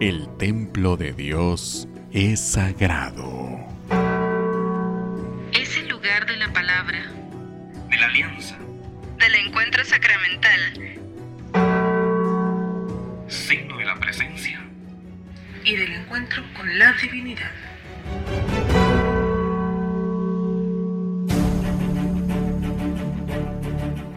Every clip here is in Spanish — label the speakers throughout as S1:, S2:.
S1: El templo de Dios es sagrado.
S2: Es el lugar de la palabra,
S3: de la alianza,
S2: del encuentro sacramental,
S3: signo de la presencia
S2: y del encuentro con la divinidad.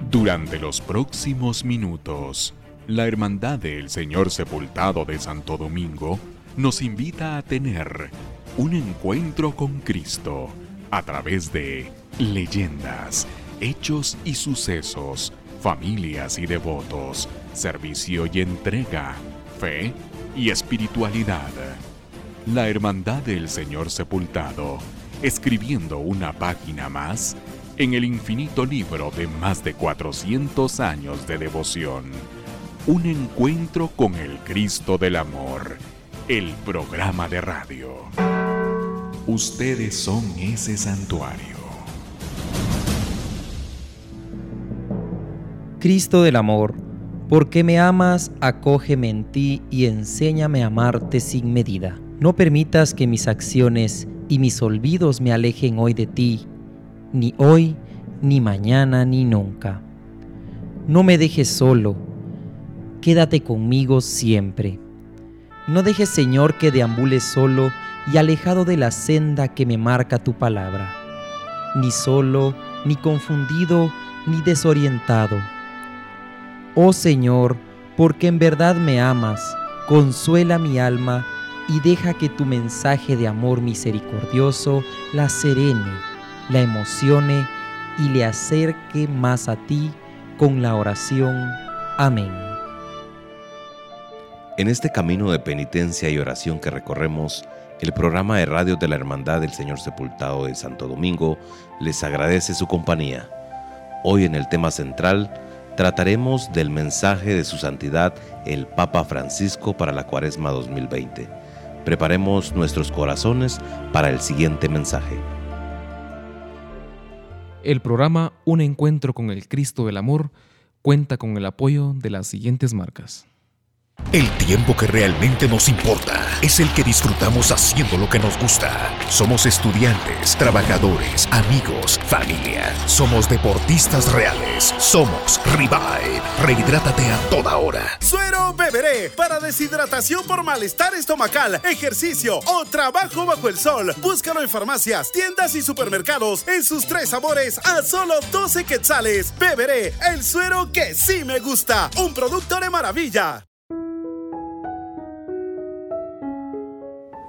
S1: Durante los próximos minutos, la Hermandad del Señor Sepultado de Santo Domingo nos invita a tener un encuentro con Cristo a través de leyendas, hechos y sucesos, familias y devotos, servicio y entrega, fe y espiritualidad. La Hermandad del Señor Sepultado, escribiendo una página más en el infinito libro de más de 400 años de devoción. Un encuentro con el Cristo del Amor, el programa de radio. Ustedes son ese santuario.
S4: Cristo del Amor, porque me amas, acógeme en ti y enséñame a amarte sin medida. No permitas que mis acciones y mis olvidos me alejen hoy de ti, ni hoy, ni mañana, ni nunca. No me dejes solo, quédate conmigo siempre. No dejes, Señor, que deambule solo y alejado de la senda que me marca tu palabra, ni solo, ni confundido, ni desorientado. Oh Señor, porque en verdad me amas, consuela mi alma y deja que tu mensaje de amor misericordioso la serene, la emocione y le acerque más a ti con la oración. Amén.
S5: En este camino de penitencia y oración que recorremos, el programa de radio de la Hermandad del Señor Sepultado de Santo Domingo les agradece su compañía. Hoy en el tema central trataremos del mensaje de su santidad el Papa Francisco para la Cuaresma 2020. Preparemos nuestros corazones para el siguiente mensaje.
S6: El programa Un Encuentro con el Cristo del Amor cuenta con el apoyo de las siguientes marcas.
S7: El tiempo que realmente nos importa es el que disfrutamos haciendo lo que nos gusta. Somos estudiantes, trabajadores, amigos, familia. Somos deportistas reales. Somos Revive. Rehidrátate a toda hora.
S8: Suero beberé para deshidratación por malestar estomacal, ejercicio o trabajo bajo el sol. Búscalo en farmacias, tiendas y supermercados en sus tres sabores a solo 12 quetzales. Beberé el suero que sí me gusta. Un producto de maravilla.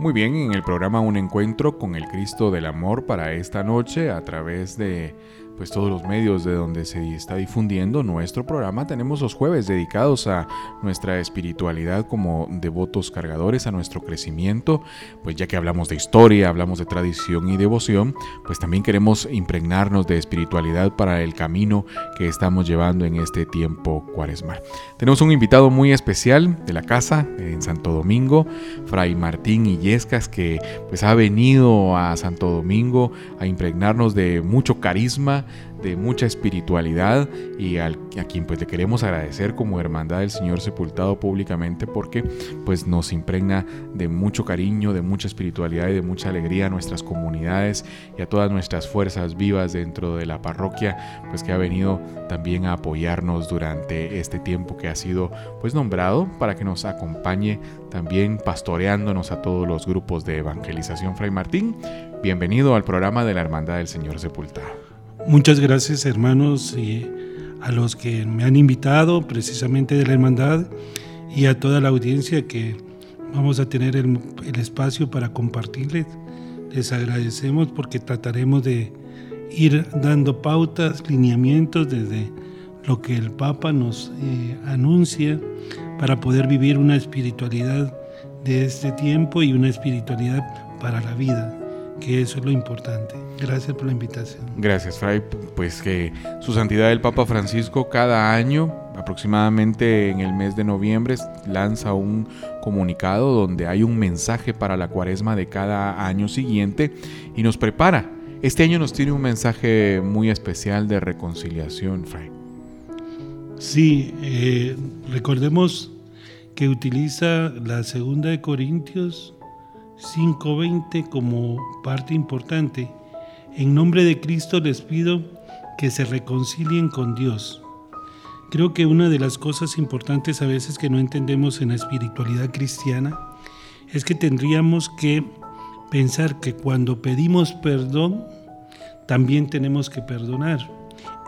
S1: Muy bien, en el programa Un Encuentro con el Cristo del Amor para esta noche a través de pues todos los medios de donde se está difundiendo nuestro programa. Tenemos los jueves dedicados a nuestra espiritualidad como devotos cargadores, a nuestro crecimiento. Pues ya que hablamos de historia, hablamos de tradición y devoción, pues también queremos impregnarnos de espiritualidad para el camino que estamos llevando en este tiempo cuaresmal. Tenemos un invitado muy especial de la casa en Santo Domingo, Fray Martín Illescas, que pues ha venido a Santo Domingo a impregnarnos de mucho carisma, de mucha espiritualidad y a quien pues le queremos agradecer como hermandad del Señor sepultado públicamente porque pues nos impregna de mucho cariño, de mucha espiritualidad y de mucha alegría a nuestras comunidades y a todas nuestras fuerzas vivas dentro de la parroquia pues que ha venido también a apoyarnos durante este tiempo que ha sido pues nombrado para que nos acompañe también pastoreándonos a todos los grupos de evangelización Fray Martín. Bienvenido al programa de la Hermandad del Señor Sepultado.
S9: Muchas gracias hermanos y a los que me han invitado precisamente de la hermandad y a toda la audiencia que vamos a tener el, espacio para compartirles. Les agradecemos porque trataremos de ir dando pautas, lineamientos desde lo que el Papa nos eh, anuncia para poder vivir una espiritualidad de este tiempo y una espiritualidad para la vida que eso es lo importante. Gracias por la invitación.
S1: Gracias, Fray. Pues que su santidad el Papa Francisco cada año, aproximadamente en el mes de noviembre, lanza un comunicado donde hay un mensaje para la cuaresma de cada año siguiente y nos prepara. Este año nos tiene un mensaje muy especial de reconciliación, Fray.
S9: Sí, eh, recordemos que utiliza la segunda de Corintios 5:20 como parte importante. En nombre de Cristo les pido que se reconcilien con Dios. Creo que una de las cosas importantes a veces que no entendemos en la espiritualidad cristiana es que tendríamos que pensar que cuando pedimos perdón, también tenemos que perdonar.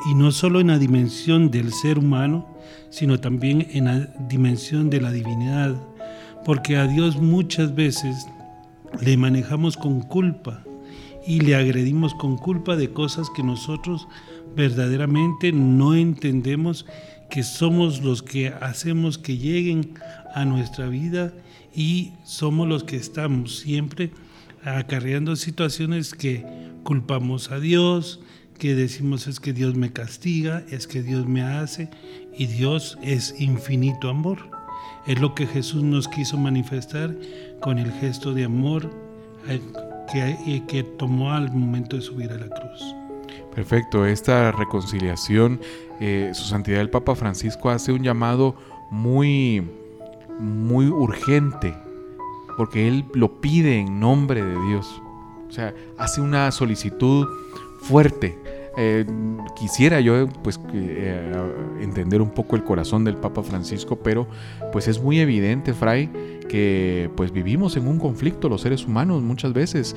S9: Y no solo en la dimensión del ser humano, sino también en la dimensión de la divinidad. Porque a Dios muchas veces le manejamos con culpa y le agredimos con culpa de cosas que nosotros verdaderamente no entendemos que somos los que hacemos que lleguen a nuestra vida y somos los que estamos siempre acarreando situaciones que culpamos a Dios, que decimos es que Dios me castiga, es que Dios me hace y Dios es infinito amor. Es lo que Jesús nos quiso manifestar con el gesto de amor eh, que, que tomó al momento de subir a la cruz.
S1: Perfecto, esta reconciliación, eh, su santidad el Papa Francisco hace un llamado muy, muy urgente, porque él lo pide en nombre de Dios. O sea, hace una solicitud fuerte. Eh, quisiera yo pues eh, entender un poco el corazón del Papa Francisco, pero pues es muy evidente, Fray, que pues vivimos en un conflicto los seres humanos muchas veces.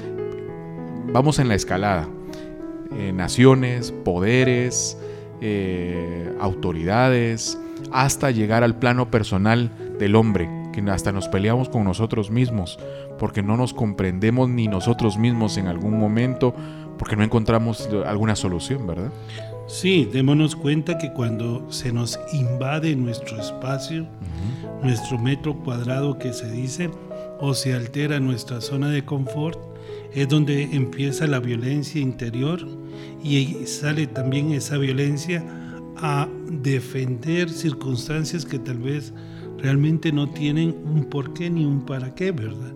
S1: Vamos en la escalada. Eh, naciones, poderes, autoridades, hasta llegar al plano personal del hombre, que hasta nos peleamos con nosotros mismos, porque no nos comprendemos ni nosotros mismos en algún momento, porque no encontramos alguna solución, ¿verdad?
S9: Sí, démonos cuenta que cuando se nos invade nuestro espacio, nuestro metro cuadrado que se dice, o se altera nuestra zona de confort, es donde empieza la violencia interior y sale también esa violencia a defender circunstancias que tal vez realmente no tienen un porqué ni un para qué, ¿verdad?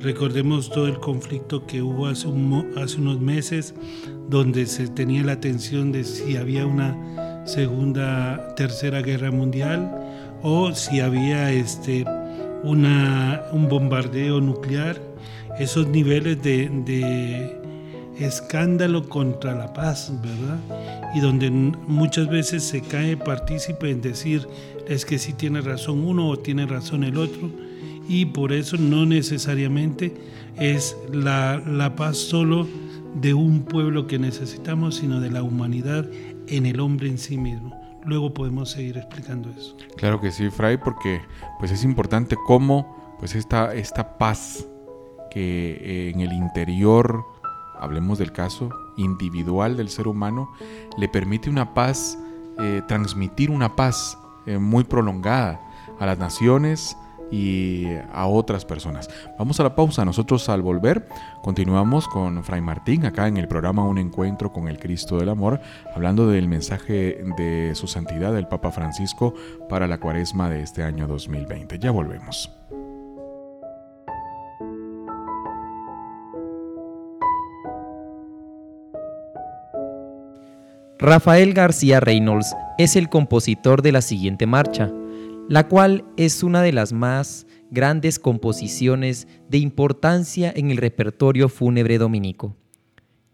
S9: Recordemos todo el conflicto que hubo hace, unos meses, donde se tenía la atención de si había una segunda, tercera guerra mundial o si había este, una, un bombardeo nuclear. Esos niveles de, de escándalo contra la paz, ¿verdad? Y donde muchas veces se cae partícipe en decir es que si tiene razón uno o tiene razón el otro y por eso no necesariamente es la, la paz solo de un pueblo que necesitamos, sino de la humanidad en el hombre en sí mismo. Luego podemos seguir explicando eso.
S1: Claro que sí, Fray, porque pues es importante cómo pues esta, esta paz que eh, en el interior, hablemos del caso individual del ser humano, le permite una paz, eh, transmitir una paz eh, muy prolongada a las naciones, y a otras personas. Vamos a la pausa. Nosotros al volver continuamos con Fray Martín acá en el programa Un Encuentro con el Cristo del Amor, hablando del mensaje de su santidad el Papa Francisco para la cuaresma de este año 2020. Ya volvemos.
S4: Rafael García Reynolds es el compositor de la siguiente marcha la cual es una de las más grandes composiciones de importancia en el repertorio fúnebre dominico.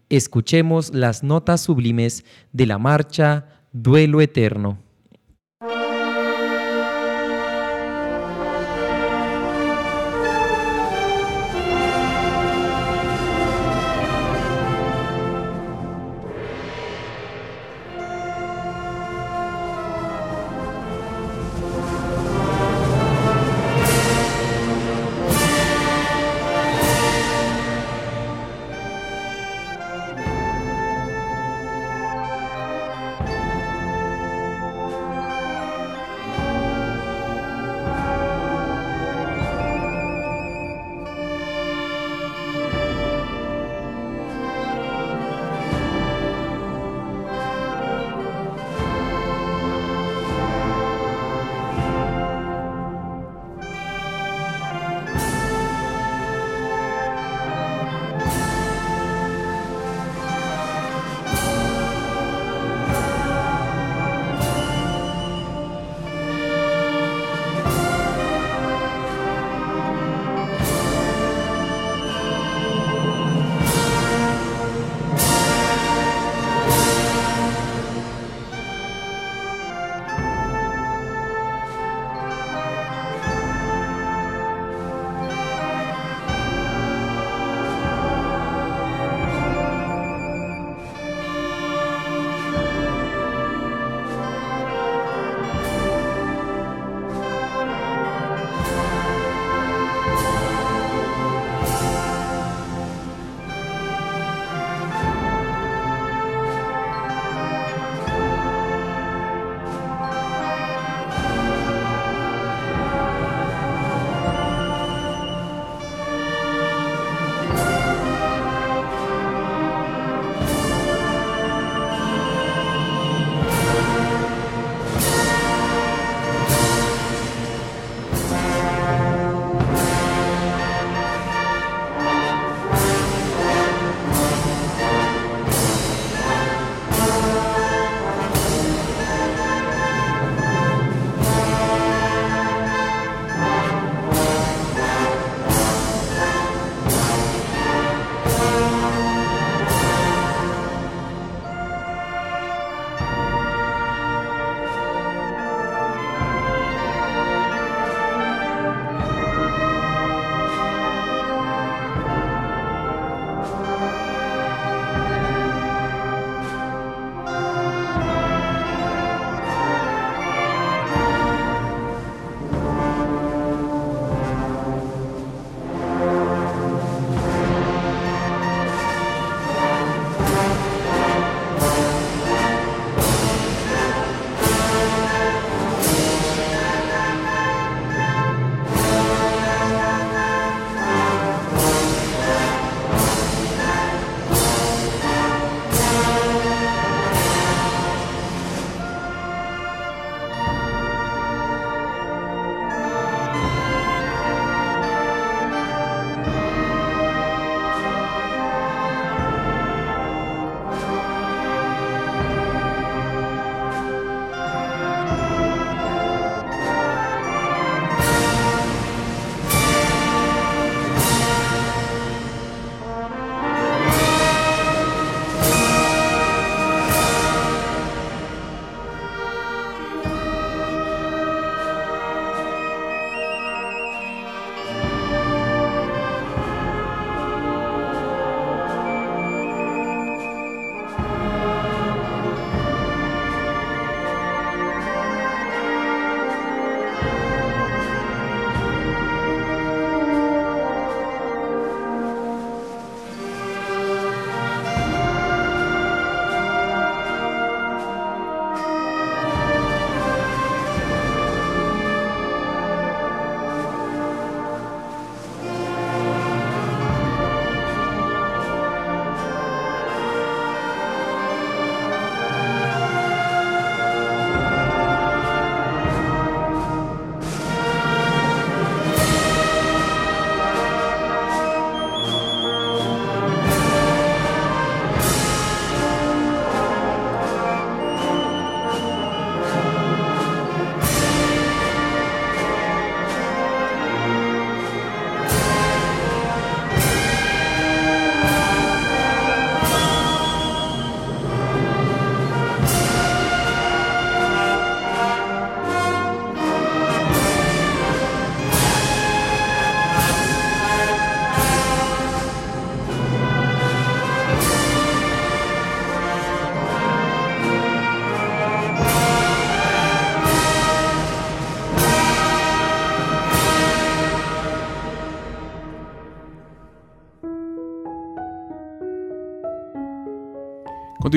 S4: Escuchemos las notas sublimes de la marcha Duelo Eterno.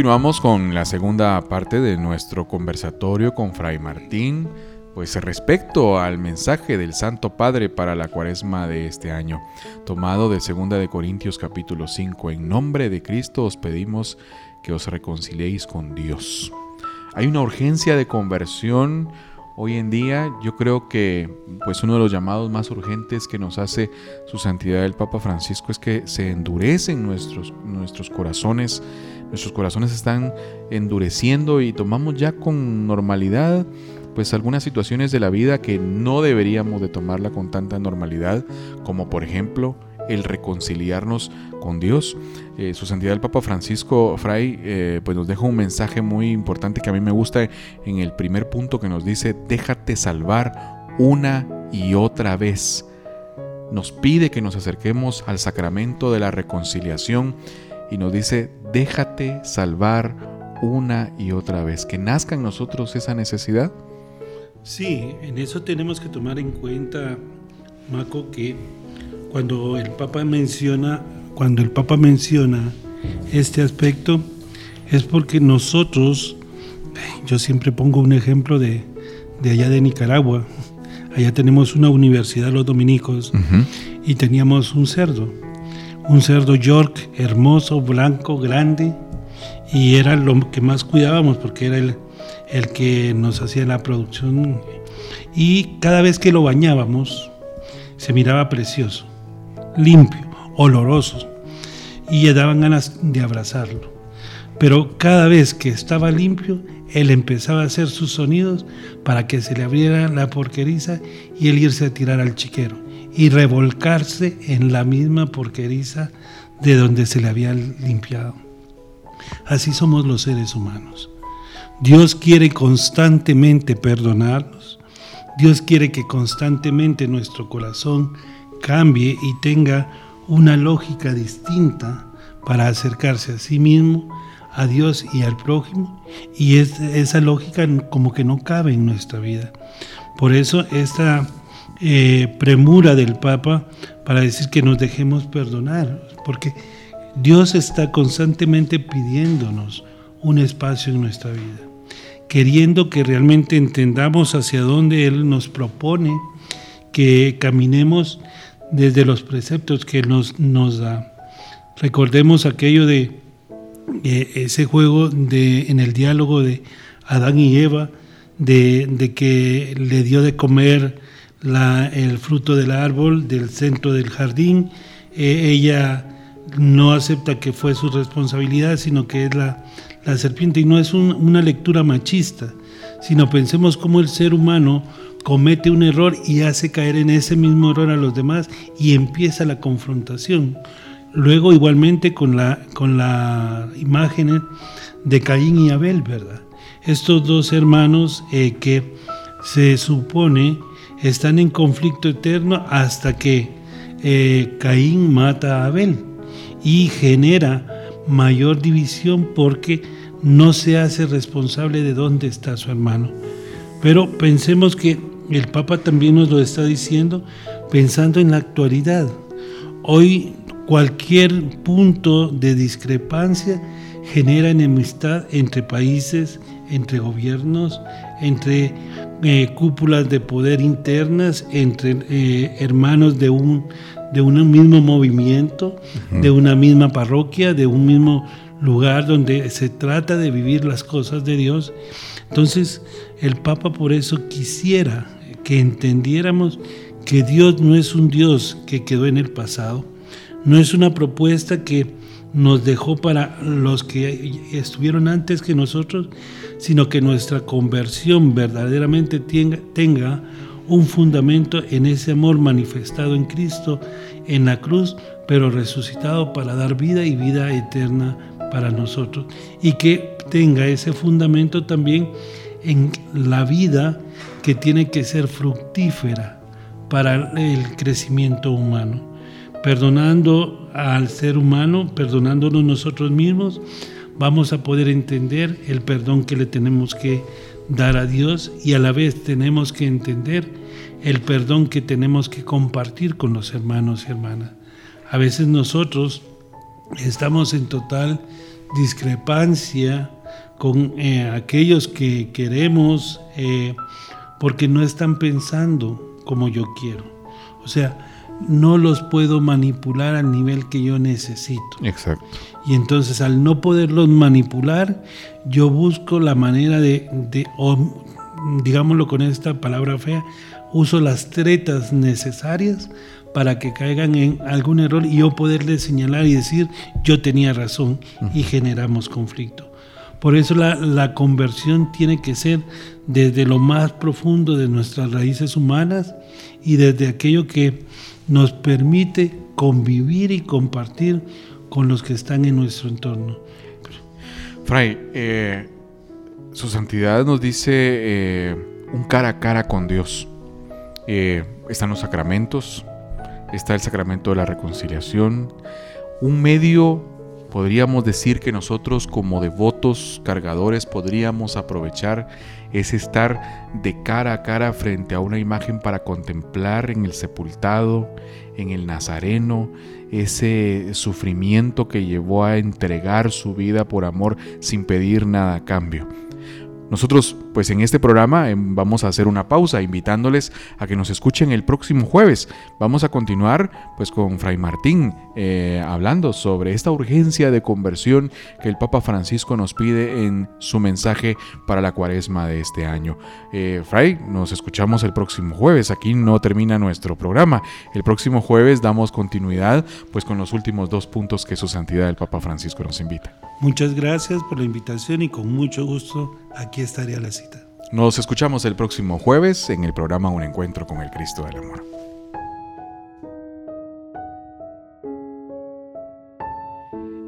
S1: Continuamos con la segunda parte de nuestro conversatorio con Fray Martín, pues respecto al mensaje del Santo Padre para la cuaresma de este año, tomado de 2 de Corintios capítulo 5, en nombre de Cristo os pedimos que os reconciliéis con Dios. Hay una urgencia de conversión hoy en día, yo creo que pues uno de los llamados más urgentes que nos hace su santidad el Papa Francisco es que se endurecen nuestros, nuestros corazones Nuestros corazones están endureciendo y tomamos ya con normalidad pues algunas situaciones de la vida que no deberíamos de tomarla con tanta normalidad, como por ejemplo el reconciliarnos con Dios. Eh, su santidad el Papa Francisco Fray eh, pues nos deja un mensaje muy importante que a mí me gusta en el primer punto que nos dice, déjate salvar una y otra vez. Nos pide que nos acerquemos al sacramento de la reconciliación y nos dice, déjate salvar una y otra vez, que nazca en nosotros esa necesidad.
S9: Sí, en eso tenemos que tomar en cuenta, Maco, que cuando el Papa menciona, cuando el Papa menciona este aspecto, es porque nosotros, yo siempre pongo un ejemplo de, allá de Nicaragua, allá tenemos una universidad los dominicos y teníamos un cerdo un cerdo York hermoso, blanco, grande, y era lo que más cuidábamos porque era el, el que nos hacía la producción. Y cada vez que lo bañábamos, se miraba precioso, limpio, oloroso, y daban ganas de abrazarlo. Pero cada vez que estaba limpio, él empezaba a hacer sus sonidos para que se le abriera la porqueriza y él irse a tirar al chiquero y revolcarse en la misma porqueriza de donde se le había limpiado. Así somos los seres humanos. Dios quiere constantemente perdonarnos. Dios quiere que constantemente nuestro corazón cambie y tenga una lógica distinta para acercarse a sí mismo, a Dios y al prójimo. Y esa lógica como que no cabe en nuestra vida. Por eso esta eh, premura del Papa para decir que nos dejemos perdonar, porque Dios está constantemente pidiéndonos un espacio en nuestra vida, queriendo que realmente entendamos hacia dónde Él nos propone que caminemos desde los preceptos que nos, nos da. Recordemos aquello de, ese juego de, en el diálogo de Adán y Eva, de, de que le dio de comer el fruto del árbol del centro del jardín. Eh, ella no acepta que fue su responsabilidad, sino que es la, serpiente. Y no es una lectura machista, sino pensemos cómo el ser humano comete un error y hace caer en ese mismo error a los demás y empieza la confrontación. Luego igualmente con la, con la imagen de Caín y Abel, ¿verdad? Estos dos hermanos eh, que se supone están en conflicto eterno hasta que eh, Caín mata a Abel y genera mayor división porque no se hace responsable de dónde está su hermano. Pero pensemos que el Papa también nos lo está diciendo pensando en la actualidad. Hoy cualquier punto de discrepancia genera enemistad entre países, entre gobiernos, entre eh, cúpulas de poder internas entre eh, hermanos de un, de un mismo movimiento, de una misma parroquia, de un mismo lugar donde se trata de vivir las cosas de Dios. Entonces el Papa por eso quisiera que entendiéramos que Dios no es un Dios que quedó en el pasado, no es una propuesta que nos dejó para los que estuvieron antes que nosotros, sino que nuestra conversión verdaderamente tenga, un fundamento en ese amor manifestado en Cristo en la cruz, pero resucitado para dar vida y vida eterna para nosotros. Y que tenga ese fundamento también en la vida que tiene que ser fructífera para el crecimiento humano. Perdonando al ser humano, perdonándonos nosotros mismos, vamos a poder entender el perdón que le tenemos que dar a Dios y a la vez tenemos que entender el perdón que tenemos que compartir con los hermanos y hermanas. A veces nosotros estamos en total discrepancia con eh, aquellos que queremos eh, porque no están pensando como yo quiero. O sea, no los puedo manipular al nivel que yo necesito.
S1: Exacto.
S9: Y entonces al no poderlos manipular, yo busco la manera de, de o, digámoslo con esta palabra fea, uso las tretas necesarias para que caigan en algún error y yo poderles señalar y decir yo tenía razón y generamos conflicto. Por eso la, la, conversión tiene que ser desde lo más profundo de nuestras raíces humanas y desde aquello que nos permite convivir y compartir con los que están en nuestro entorno.
S1: Fray, eh, su santidad nos dice eh, un cara a cara con Dios. Eh, están los sacramentos, está el sacramento de la reconciliación, un medio, podríamos decir que nosotros como devotos, cargadores, podríamos aprovechar es estar de cara a cara frente a una imagen para contemplar en el sepultado, en el Nazareno, ese sufrimiento que llevó a entregar su vida por amor sin pedir nada a cambio. Nosotros, pues en este programa em, vamos a hacer una pausa, invitándoles a que nos escuchen el próximo jueves. Vamos a continuar, pues, con Fray Martín, eh, hablando sobre esta urgencia de conversión que el Papa Francisco nos pide en su mensaje para la cuaresma de este año. Eh, Fray, nos escuchamos el próximo jueves. Aquí no termina nuestro programa. El próximo jueves damos continuidad, pues, con los últimos dos puntos que su santidad el Papa Francisco nos invita.
S9: Muchas gracias por la invitación y con mucho gusto aquí estaría la cita.
S1: Nos escuchamos el próximo jueves en el programa Un Encuentro con el Cristo del Amor.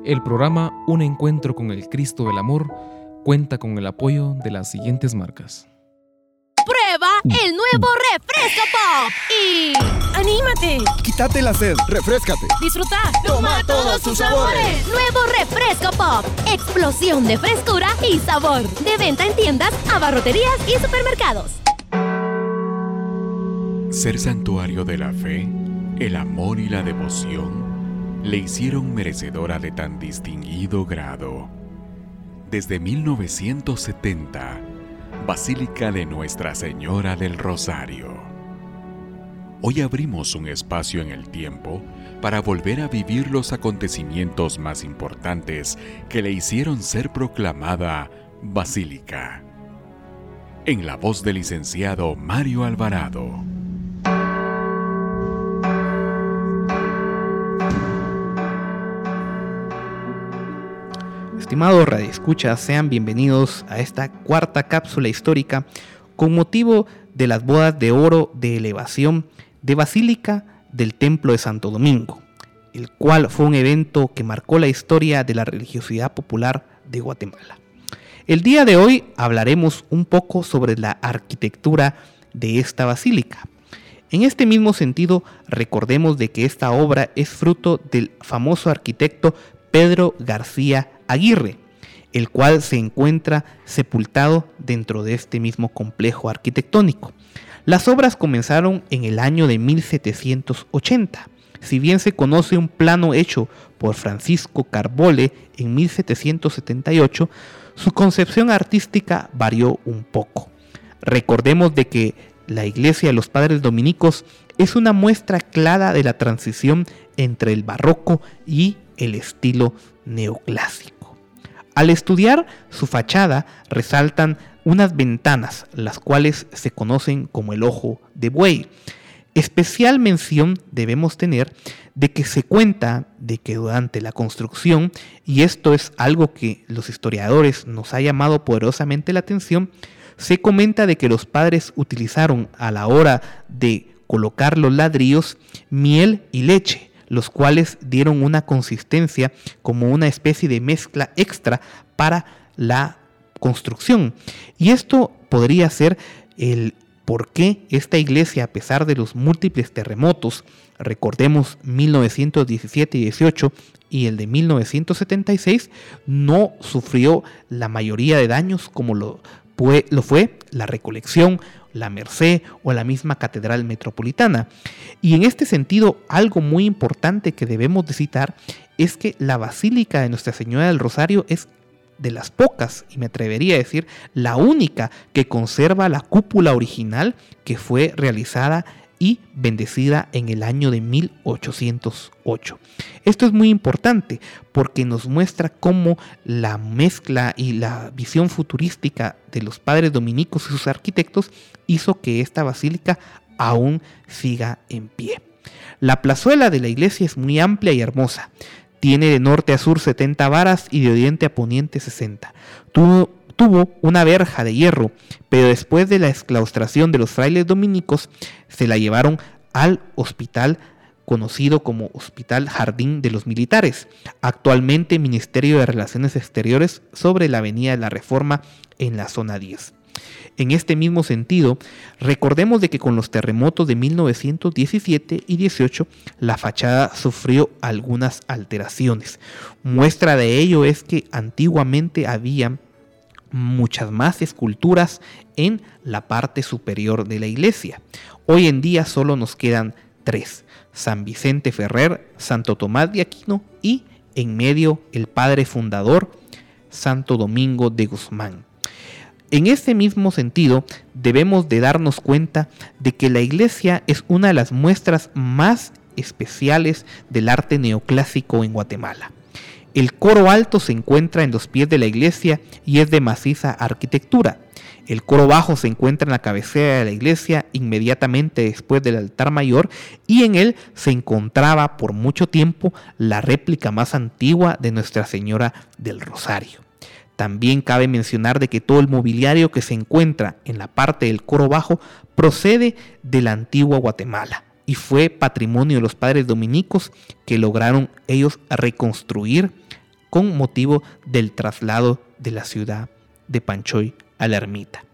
S6: El programa Un Encuentro con el Cristo del Amor cuenta con el apoyo de las siguientes marcas.
S10: Prueba el nuevo refresco pop y anímate.
S11: Quítate la sed, refrescate.
S10: Disfruta.
S11: Toma todos sus sabores.
S10: Nuevo refresco pop. Explosión de frescura y sabor. De venta en tiendas, abarroterías y supermercados.
S12: Ser santuario de la fe, el amor y la devoción le hicieron merecedora de tan distinguido grado. Desde 1970, Basílica de Nuestra Señora del Rosario. Hoy abrimos un espacio en el tiempo para volver a vivir los acontecimientos más importantes que le hicieron ser proclamada Basílica. En la voz del licenciado Mario Alvarado.
S13: Estimados radioescuchas, sean bienvenidos a esta cuarta cápsula histórica con motivo de las bodas de oro de elevación de Basílica del Templo de Santo Domingo, el cual fue un evento que marcó la historia de la religiosidad popular de Guatemala. El día de hoy hablaremos un poco sobre la arquitectura de esta basílica. En este mismo sentido, recordemos de que esta obra es fruto del famoso arquitecto Pedro García Aguirre, el cual se encuentra sepultado dentro de este mismo complejo arquitectónico. Las obras comenzaron en el año de 1780. Si bien se conoce un plano hecho por Francisco Carbole en 1778, su concepción artística varió un poco. Recordemos de que la iglesia de los padres dominicos es una muestra clara de la transición entre el barroco y el estilo neoclásico. Al estudiar su fachada resaltan unas ventanas, las cuales se conocen como el ojo de buey. Especial mención debemos tener de que se cuenta de que durante la construcción, y esto es algo que los historiadores nos ha llamado poderosamente la atención, se comenta de que los padres utilizaron a la hora de colocar los ladrillos miel y leche, los cuales dieron una consistencia como una especie de mezcla extra para la construcción. Y esto podría ser el por qué esta iglesia, a pesar de los múltiples terremotos, recordemos 1917 y 18 y el de 1976, no sufrió la mayoría de daños como lo fue, la recolección la Merced o la misma Catedral Metropolitana. Y en este sentido, algo muy importante que debemos de citar es que la Basílica de Nuestra Señora del Rosario es de las pocas, y me atrevería a decir, la única que conserva la cúpula original que fue realizada y bendecida en el año de 1808. Esto es muy importante porque nos muestra cómo la mezcla y la visión futurística de los padres dominicos y sus arquitectos hizo que esta basílica aún siga en pie. La plazuela de la iglesia es muy amplia y hermosa. Tiene de norte a sur 70 varas y de oriente a poniente 60. Tuvo, tuvo una verja de hierro, pero después de la exclaustración de los frailes dominicos, se la llevaron al hospital conocido como Hospital Jardín de los Militares, actualmente Ministerio de Relaciones Exteriores sobre la Avenida de la Reforma en la zona 10. En este mismo sentido, recordemos de que con los terremotos de 1917 y 18 la fachada sufrió algunas alteraciones. Muestra de ello es que antiguamente había muchas más esculturas en la parte superior de la iglesia. Hoy en día solo nos quedan tres, San Vicente Ferrer, Santo Tomás de Aquino y en medio el padre fundador, Santo Domingo de Guzmán. En ese mismo sentido, debemos de darnos cuenta de que la iglesia es una de las muestras más especiales del arte neoclásico en Guatemala. El coro alto se encuentra en los pies de la iglesia y es de maciza arquitectura. El coro bajo se encuentra en la cabecera de la iglesia inmediatamente después del altar mayor y en él se encontraba por mucho tiempo la réplica más antigua de Nuestra Señora del Rosario. También cabe mencionar de que todo el mobiliario que se encuentra en la parte del coro bajo procede de la antigua Guatemala y fue patrimonio de los padres dominicos que lograron ellos reconstruir con motivo del traslado de la ciudad de Panchoy a la ermita.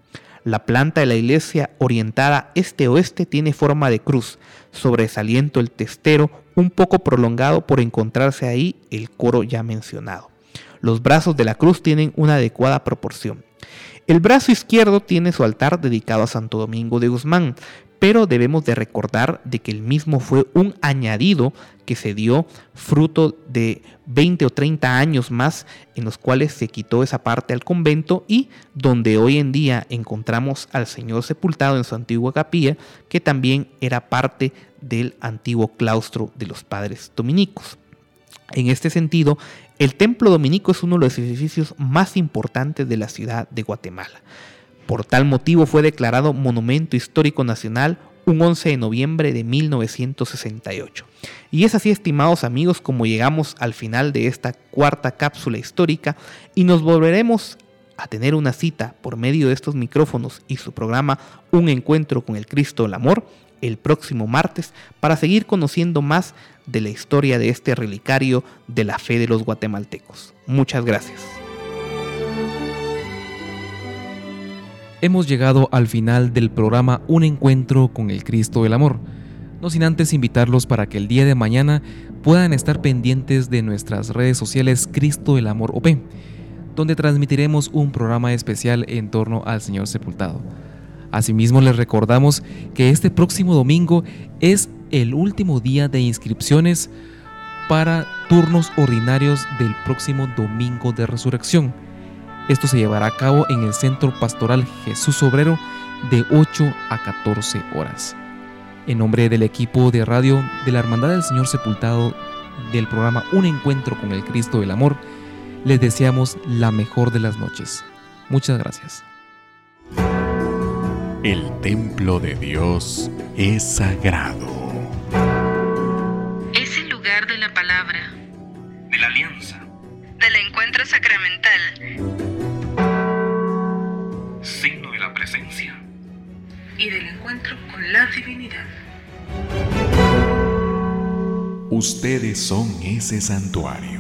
S13: La planta de la iglesia orientada este-oeste tiene forma de cruz, sobresaliento el testero un poco prolongado por encontrarse ahí el coro ya mencionado. Los brazos de la cruz tienen una adecuada proporción. El brazo izquierdo tiene su altar dedicado a Santo Domingo de Guzmán, pero debemos de recordar de que el mismo fue un añadido que se dio fruto de 20 o 30 años más en los cuales se quitó esa parte al convento y donde hoy en día encontramos al Señor sepultado en su antigua capilla, que también era parte del antiguo claustro de los padres dominicos. En este sentido, el templo dominico es uno de los edificios más importantes de la ciudad de Guatemala. Por tal motivo fue declarado Monumento Histórico Nacional un 11 de noviembre de 1968. Y es así, estimados amigos, como llegamos al final de esta cuarta cápsula histórica y nos volveremos a tener una cita por medio de estos micrófonos y su programa Un encuentro con el Cristo del Amor el próximo martes para seguir conociendo más de la historia de este relicario de la fe de los guatemaltecos. Muchas gracias.
S6: Hemos llegado al final del programa Un encuentro con el Cristo del Amor, no sin antes invitarlos para que el día de mañana puedan estar pendientes de nuestras redes sociales Cristo del Amor OP, donde transmitiremos un programa especial en torno al Señor sepultado. Asimismo, les recordamos que este próximo domingo es el último día de inscripciones para turnos ordinarios del próximo domingo de resurrección. Esto se llevará a cabo en el Centro Pastoral Jesús Obrero de 8 a 14 horas. En nombre del equipo de radio de la Hermandad del Señor Sepultado del programa Un Encuentro con el Cristo del Amor, les deseamos la mejor de las noches. Muchas gracias.
S12: El templo de Dios es sagrado.
S2: Es el lugar de la palabra,
S3: de la alianza,
S2: del encuentro sacramental, y del encuentro con la divinidad.
S12: Ustedes son ese santuario.